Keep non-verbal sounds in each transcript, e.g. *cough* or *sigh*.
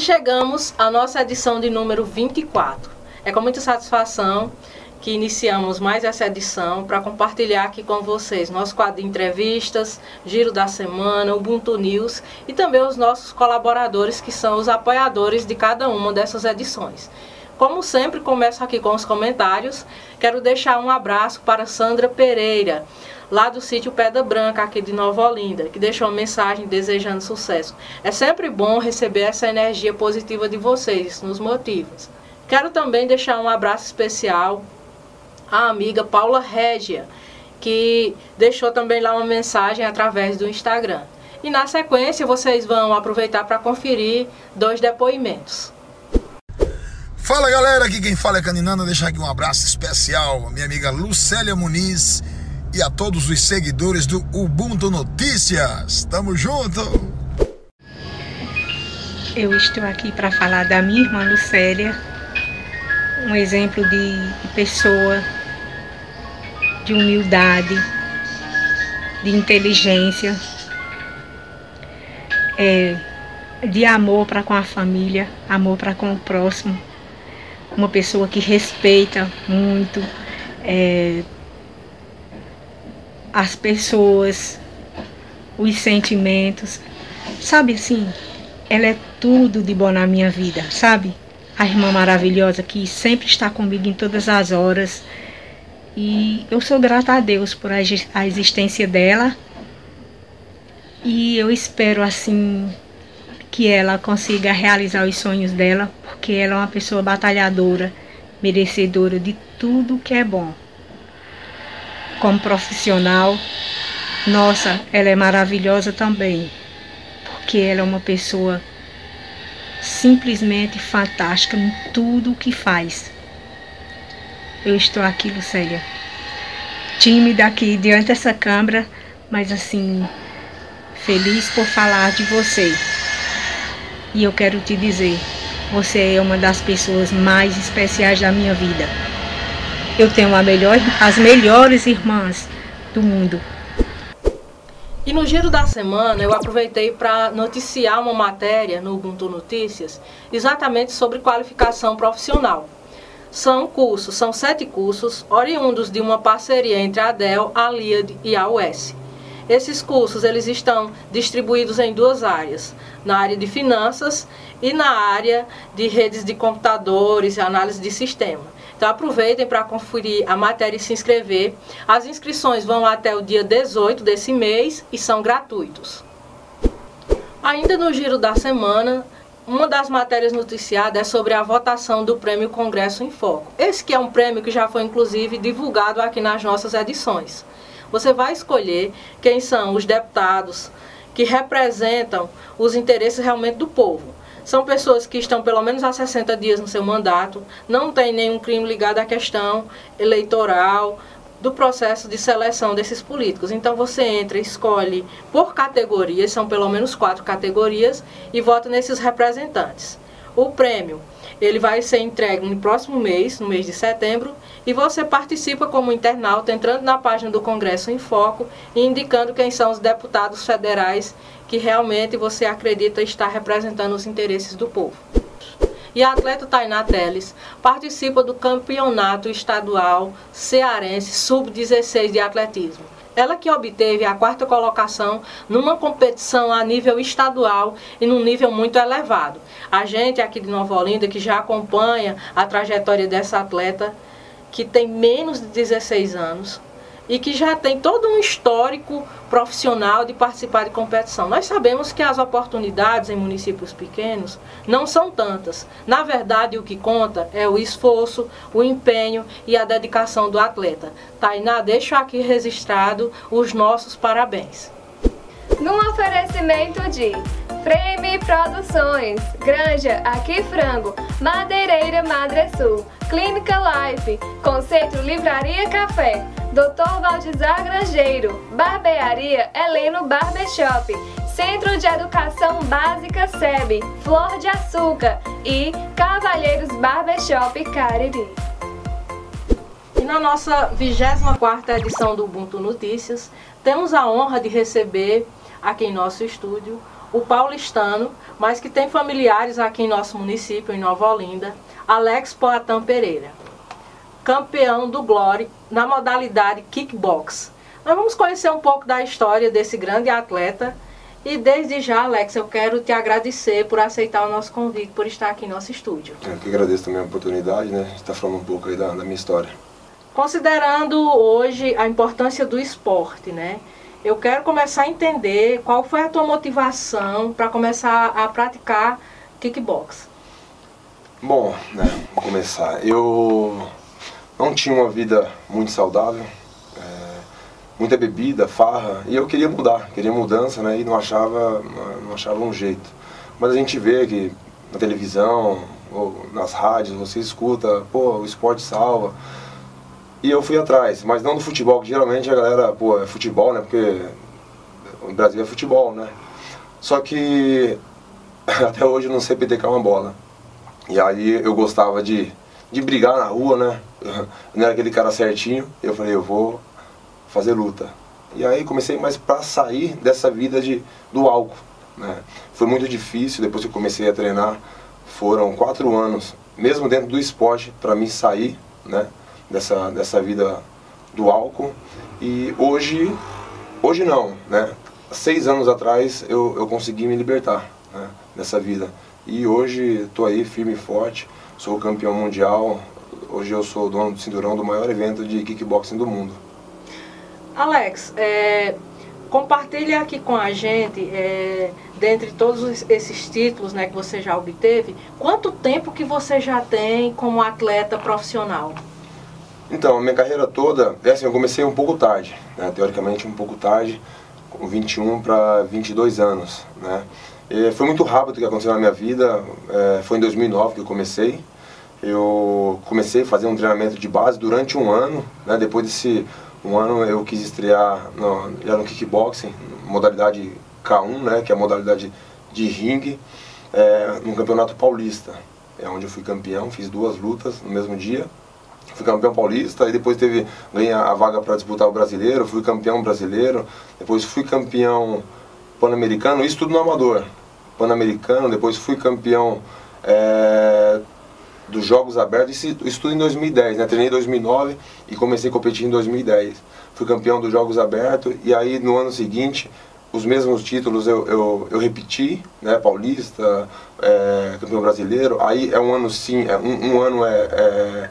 chegamos à nossa edição de número 24. É com muita satisfação que iniciamos mais essa edição para compartilhar aqui com vocês nosso quadro de entrevistas, Giro da Semana, Ubuntu News e também os nossos colaboradores que são os apoiadores de cada uma dessas edições. Como sempre, começo aqui com os comentários. Quero deixar um abraço para Sandra Pereira, lá do sítio Pedra Branca, aqui de Nova Olinda, que deixou uma mensagem desejando sucesso. É sempre bom receber essa energia positiva de vocês, nos motiva. Quero também deixar um abraço especial à amiga Paula Régia, que deixou também lá uma mensagem através do Instagram. E na sequência vocês vão aproveitar para conferir dois depoimentos. Fala galera, aqui quem fala é Caninano, deixar aqui um abraço especial à minha amiga Lucélia Muniz e a todos os seguidores do Ubuntu Notícias. Tamo junto! Eu estou aqui para falar da minha irmã Lucélia, um exemplo de pessoa de humildade, de inteligência, é, de amor para com a família, amor para com o próximo, uma pessoa que respeita muito é, as pessoas, os sentimentos, sabe assim, ela é tudo de bom na minha vida, sabe? A irmã maravilhosa que sempre está comigo em todas as horas e eu sou grata a Deus por a existência dela. E eu espero assim que ela consiga realizar os sonhos dela, porque ela é uma pessoa batalhadora, merecedora de tudo que é bom. Como profissional, nossa, ela é maravilhosa também, porque ela é uma pessoa simplesmente fantástica em tudo o que faz. Eu estou aqui, Lucélia, tímida aqui diante dessa câmera, mas assim, feliz por falar de você. E eu quero te dizer, você é uma das pessoas mais especiais da minha vida. Eu tenho melhor, as melhores irmãs do mundo. E no giro da semana eu aproveitei para noticiar uma matéria no Ubuntu Notícias exatamente sobre qualificação profissional são cursos, são sete cursos oriundos de uma parceria entre a ADEL, a LIAD e a UES. Esses cursos eles estão distribuídos em duas áreas, na área de finanças e na área de redes de computadores e análise de sistema. Então aproveitem para conferir a matéria e se inscrever. As inscrições vão até o dia 18 desse mês e são gratuitos. Ainda no giro da semana, uma das matérias noticiadas é sobre a votação do Prêmio Congresso em Foco. Esse que é um prêmio que já foi inclusive divulgado aqui nas nossas edições. Você vai escolher quem são os deputados que representam os interesses realmente do povo. São pessoas que estão pelo menos há 60 dias no seu mandato, não tem nenhum crime ligado à questão eleitoral, do processo de seleção desses políticos. Então você entra, escolhe por categorias, são pelo menos quatro categorias, e vota nesses representantes. O prêmio ele vai ser entregue no próximo mês, no mês de setembro, e você participa como internauta entrando na página do Congresso em Foco e indicando quem são os deputados federais que realmente você acredita estar representando os interesses do povo e a atleta Tainá Teles participa do campeonato estadual cearense sub-16 de atletismo. Ela que obteve a quarta colocação numa competição a nível estadual e num nível muito elevado. A gente aqui de Nova Olinda, que já acompanha a trajetória dessa atleta, que tem menos de 16 anos, e que já tem todo um histórico profissional de participar de competição. Nós sabemos que as oportunidades em municípios pequenos não são tantas. Na verdade, o que conta é o esforço, o empenho e a dedicação do atleta. Tainá, deixo aqui registrado os nossos parabéns. Num oferecimento de Frame Produções, Granja Aqui Frango, Madeireira Madre Sul, Clínica Life, Conceito Livraria Café, Dr. Valdizar Grangeiro, Barbearia Heleno Barbershop, Centro de Educação Básica SEB, Flor de Açúcar. E Cavalheiros Barbershop Cariri. E na nossa 24ª edição do Ubuntu Notícias, temos a honra de receber aqui em nosso estúdio o paulistano, mas que tem familiares aqui em nosso município, em Nova Olinda, Alex Poatan Pereira, campeão do Glory na modalidade kickbox. Nós vamos conhecer um pouco da história desse grande atleta e desde já, Alex, eu quero te agradecer por aceitar o nosso convite, por estar aqui em nosso estúdio. Eu que agradeço também a oportunidade, né, de estar falando um pouco aí da, da minha história. Considerando hoje a importância do esporte, né? Eu quero começar a entender qual foi a tua motivação para começar a praticar kickbox. Bom, né, vou começar. Eu não tinha uma vida muito saudável, é, muita bebida, farra, e eu queria mudar, queria mudança, né, e não achava, não achava um jeito. Mas a gente vê que na televisão ou nas rádios você escuta, pô, o esporte salva. E eu fui atrás, mas não do futebol, que geralmente a galera, pô, é futebol, né? Porque o Brasil é futebol, né? Só que *laughs* até hoje eu não sei petecar uma bola. E aí eu gostava de, de brigar na rua, né? Eu *laughs* não era aquele cara certinho. Eu falei, eu vou fazer luta. E aí comecei mais para sair dessa vida de, do álcool, né? Foi muito difícil, depois que eu comecei a treinar, foram quatro anos, mesmo dentro do esporte, para mim sair, né? Dessa, dessa vida do álcool. E hoje, hoje não, né? Seis anos atrás eu, eu consegui me libertar né? dessa vida. E hoje estou aí firme e forte, sou campeão mundial. Hoje eu sou dono do cinturão do maior evento de kickboxing do mundo. Alex, é, compartilha aqui com a gente, é, dentre todos esses títulos né, que você já obteve, quanto tempo que você já tem como atleta profissional? Então, a minha carreira toda, é assim, eu comecei um pouco tarde, né, teoricamente um pouco tarde, com 21 para 22 anos, né. E foi muito rápido o que aconteceu na minha vida, é, foi em 2009 que eu comecei. Eu comecei a fazer um treinamento de base durante um ano, né, depois desse um ano eu quis estrear no, já no kickboxing, modalidade K1, né, que é a modalidade de ringue, é, no campeonato paulista. É onde eu fui campeão, fiz duas lutas no mesmo dia fui campeão paulista, e depois teve ganhei a vaga para disputar o brasileiro, fui campeão brasileiro, depois fui campeão pan-americano, isso tudo no amador. Pan-americano, depois fui campeão é, dos Jogos Abertos, isso, isso tudo em 2010, né? Treinei em 2009 e comecei a competir em 2010. Fui campeão dos Jogos Abertos e aí no ano seguinte os mesmos títulos eu, eu, eu repeti, né? Paulista, é, campeão brasileiro. Aí é um ano sim, é, um, um ano é, é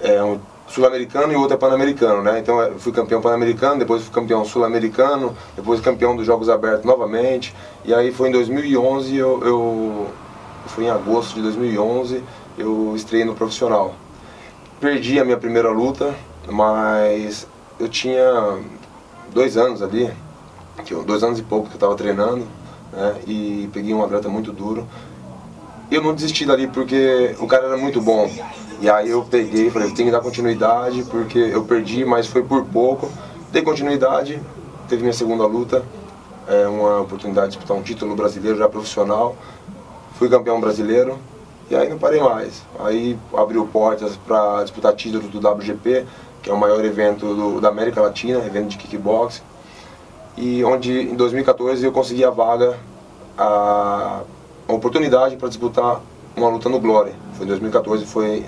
é um sul-americano e outro é pan-americano, né? Então eu fui campeão pan-americano, depois fui campeão sul-americano, depois campeão dos Jogos Abertos novamente. E aí foi em 2011, eu, eu foi em agosto de 2011, eu estreiei no profissional. Perdi a minha primeira luta, mas eu tinha dois anos ali, dois anos e pouco que eu estava treinando, né? E peguei um atleta muito duro. Eu não desisti dali porque o cara era muito bom. E aí eu peguei e falei, tem que dar continuidade, porque eu perdi, mas foi por pouco. Dei continuidade, teve minha segunda luta, é, uma oportunidade de disputar um título brasileiro já profissional. Fui campeão brasileiro e aí não parei mais. Aí abriu portas para disputar título do WGP, que é o maior evento do, da América Latina, evento de kickboxing. E onde em 2014 eu consegui a vaga, a, a oportunidade para disputar uma luta no Glória. Foi em 2014, foi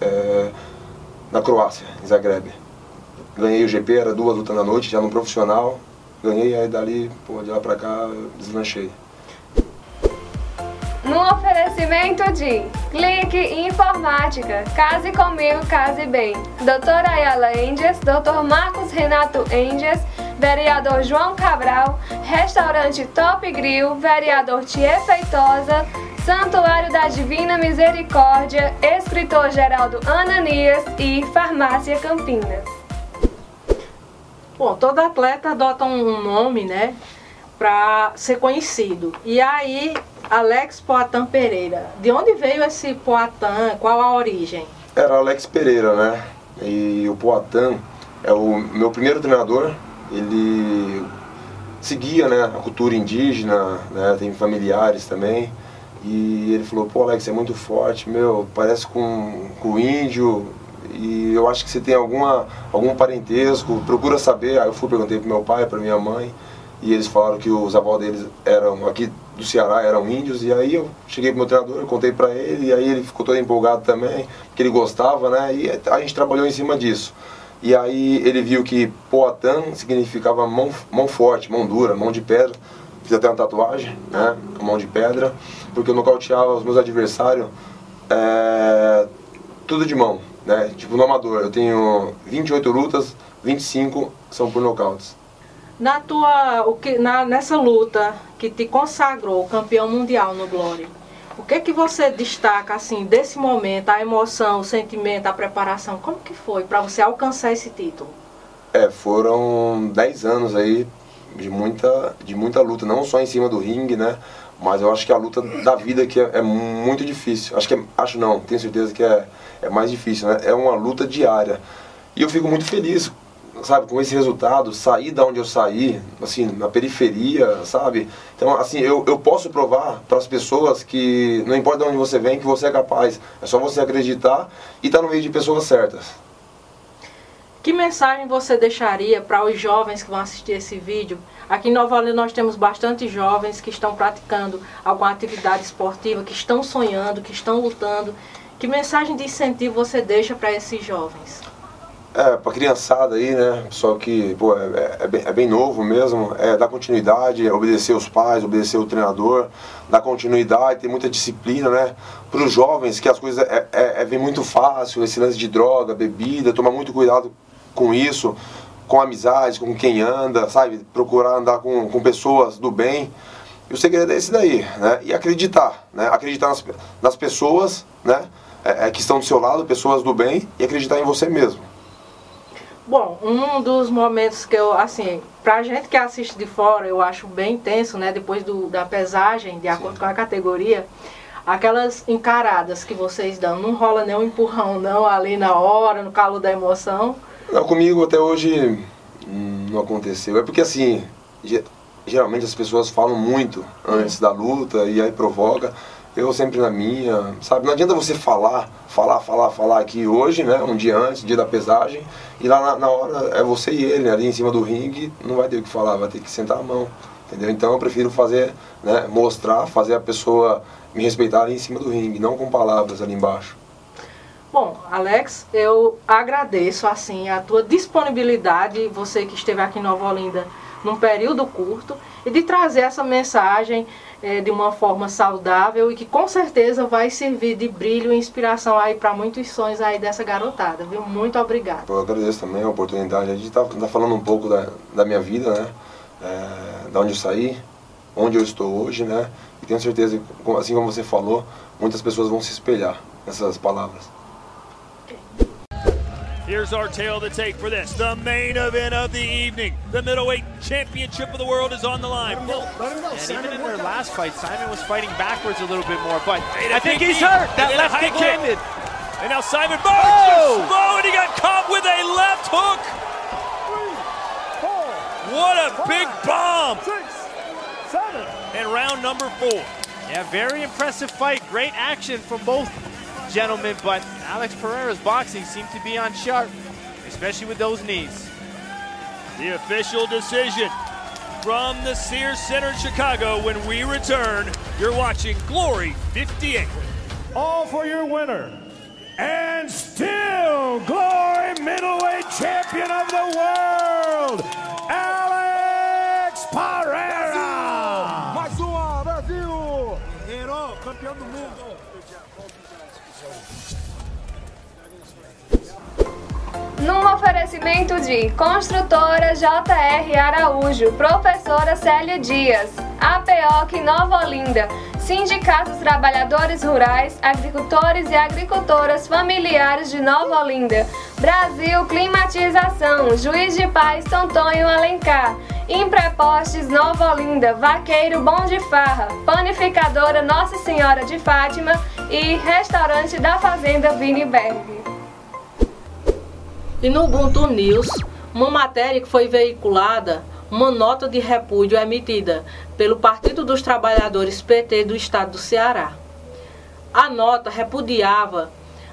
é, na Croácia, em Zagreb. Ganhei o GP, era duas lutas na noite, já no profissional. Ganhei, aí dali, pô, de lá pra cá, deslanchei. No oferecimento de Clique Informática, Case Comigo, Case Bem, Doutora Ayala Endias, Doutor Marcos Renato Endias, Vereador João Cabral, Restaurante Top Grill, Vereador Tia Feitosa, Santuário da Divina Misericórdia, Escritor Geraldo Ananias e Farmácia Campinas. Bom, todo atleta adota um nome, né, para ser conhecido. E aí, Alex Poatan Pereira, de onde veio esse Poatan? Qual a origem? Era Alex Pereira, né? E o Poatan é o meu primeiro treinador. Ele seguia, né, a cultura indígena, né, tem familiares também. E ele falou, pô Alex, é muito forte, meu, parece com, com índio, e eu acho que você tem alguma, algum parentesco, procura saber. Aí eu fui, perguntei pro meu pai, pra minha mãe, e eles falaram que os avós deles eram aqui do Ceará eram índios, e aí eu cheguei pro meu treinador, eu contei para ele, e aí ele ficou todo empolgado também, que ele gostava, né? E a gente trabalhou em cima disso. E aí ele viu que Poatan significava mão, mão forte, mão dura, mão de pedra. Fiz até uma tatuagem, né? Com mão de pedra, porque eu nocauteava os meus adversários é, tudo de mão, né? Tipo no amador, eu tenho 28 lutas, 25 são por nocautes. Na tua, o que, na, nessa luta que te consagrou campeão mundial no Glória, o que que você destaca assim desse momento, a emoção, o sentimento, a preparação? Como que foi para você alcançar esse título? É, foram 10 anos aí de muita, de muita luta, não só em cima do ringue, né? Mas eu acho que a luta da vida que é, é muito difícil. Acho que é, acho não, tenho certeza que é, é mais difícil, né? É uma luta diária. E eu fico muito feliz sabe, com esse resultado, sair da onde eu saí, assim, na periferia, sabe? Então, assim, eu, eu posso provar para as pessoas que não importa de onde você vem, que você é capaz. É só você acreditar e estar tá no meio de pessoas certas. Que mensagem você deixaria para os jovens que vão assistir esse vídeo? Aqui em Nova Olinda nós temos bastante jovens que estão praticando alguma atividade esportiva, que estão sonhando, que estão lutando. Que mensagem de incentivo você deixa para esses jovens? É, pra criançada aí, né? Pessoal que pô, é, é, bem, é bem novo mesmo, é dar continuidade, obedecer os pais, obedecer o treinador, dar continuidade, ter muita disciplina, né? Para os jovens, que as coisas é, é, é, vem muito fácil, esse lance de droga, bebida, tomar muito cuidado com isso, com amizades, com quem anda, sabe? Procurar andar com, com pessoas do bem. E o segredo é esse daí, né? E acreditar, né? Acreditar nas, nas pessoas, né? É, é que estão do seu lado, pessoas do bem, e acreditar em você mesmo. Bom, um dos momentos que eu, assim, pra gente que assiste de fora, eu acho bem intenso, né? Depois do, da pesagem, de acordo Sim. com a categoria, aquelas encaradas que vocês dão, não rola nenhum empurrão não ali na hora, no calor da emoção. Não, comigo até hoje não aconteceu. É porque assim, geralmente as pessoas falam muito antes da luta e aí provoca eu sempre na minha, sabe? Não adianta você falar, falar, falar, falar aqui hoje, né? Um dia antes, dia da pesagem, e lá na, na hora é você e ele ali em cima do ringue, não vai ter o que falar, vai ter que sentar a mão, entendeu? Então eu prefiro fazer, né? Mostrar, fazer a pessoa me respeitar ali em cima do ringue, não com palavras ali embaixo. Bom, Alex, eu agradeço assim a tua disponibilidade, você que esteve aqui em Nova Olinda num período curto, e de trazer essa mensagem é, de uma forma saudável e que com certeza vai servir de brilho e inspiração aí para muitos sonhos aí dessa garotada, viu? Muito obrigado. Eu agradeço também a oportunidade de estar tá, tá falando um pouco da, da minha vida, né? É, da onde eu saí, onde eu estou hoje, né? E tenho certeza, assim como você falou, muitas pessoas vão se espelhar nessas palavras. Here's our tale to take for this. The main event of the evening. The middleweight championship of the world is on the line. Let him And even in their last fight, Simon was fighting backwards a little bit more, but I think he's hurt. That left kick landed. And now Simon Barnes oh! and he got caught with a left hook. Three, four, What a big bomb. Six, seven. And round number four. Yeah, very impressive fight. Great action from both gentlemen, but Alex Pereira's boxing seemed to be on sharp, especially with those knees. The official decision from the Sears Center in Chicago when we return. You're watching Glory 58. All for your winner. And still Glory middleweight champion of the world, Num oferecimento de Construtora JR Araújo, Professora Célia Dias, APOC Nova Olinda, Sindicato dos Trabalhadores Rurais, Agricultores e Agricultoras Familiares de Nova Olinda, Brasil Climatização, Juiz de Paz Tontonho Alencar, Imprepostes Nova Olinda, Vaqueiro Bom de Farra, Panificadora Nossa Senhora de Fátima e Restaurante da Fazenda Viniberg. E no Ubuntu News, uma matéria que foi veiculada, uma nota de repúdio emitida pelo Partido dos Trabalhadores PT do Estado do Ceará. A nota repudiava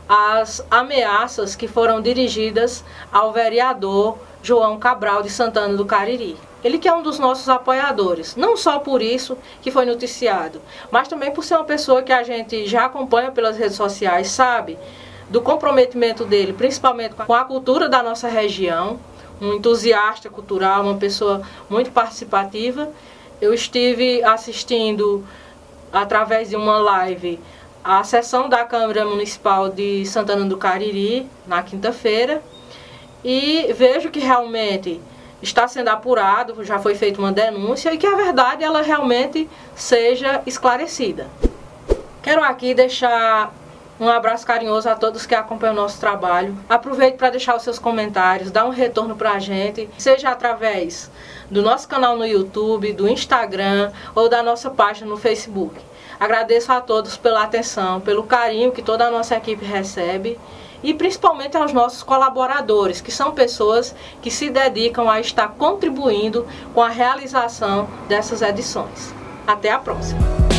as ameaças que foram dirigidas ao vereador João Cabral de Santana do Cariri. Ele que é um dos nossos apoiadores, não só por isso que foi noticiado, mas também por ser uma pessoa que a gente já acompanha pelas redes sociais, sabe do comprometimento dele, principalmente com a cultura da nossa região, um entusiasta cultural, uma pessoa muito participativa. Eu estive assistindo através de uma live a sessão da Câmara Municipal de Santana do Cariri na quinta-feira e vejo que realmente está sendo apurado, já foi feita uma denúncia e que a verdade ela realmente seja esclarecida. Quero aqui deixar um abraço carinhoso a todos que acompanham o nosso trabalho. Aproveite para deixar os seus comentários, dar um retorno para a gente, seja através do nosso canal no YouTube, do Instagram ou da nossa página no Facebook. Agradeço a todos pela atenção, pelo carinho que toda a nossa equipe recebe e principalmente aos nossos colaboradores, que são pessoas que se dedicam a estar contribuindo com a realização dessas edições. Até a próxima!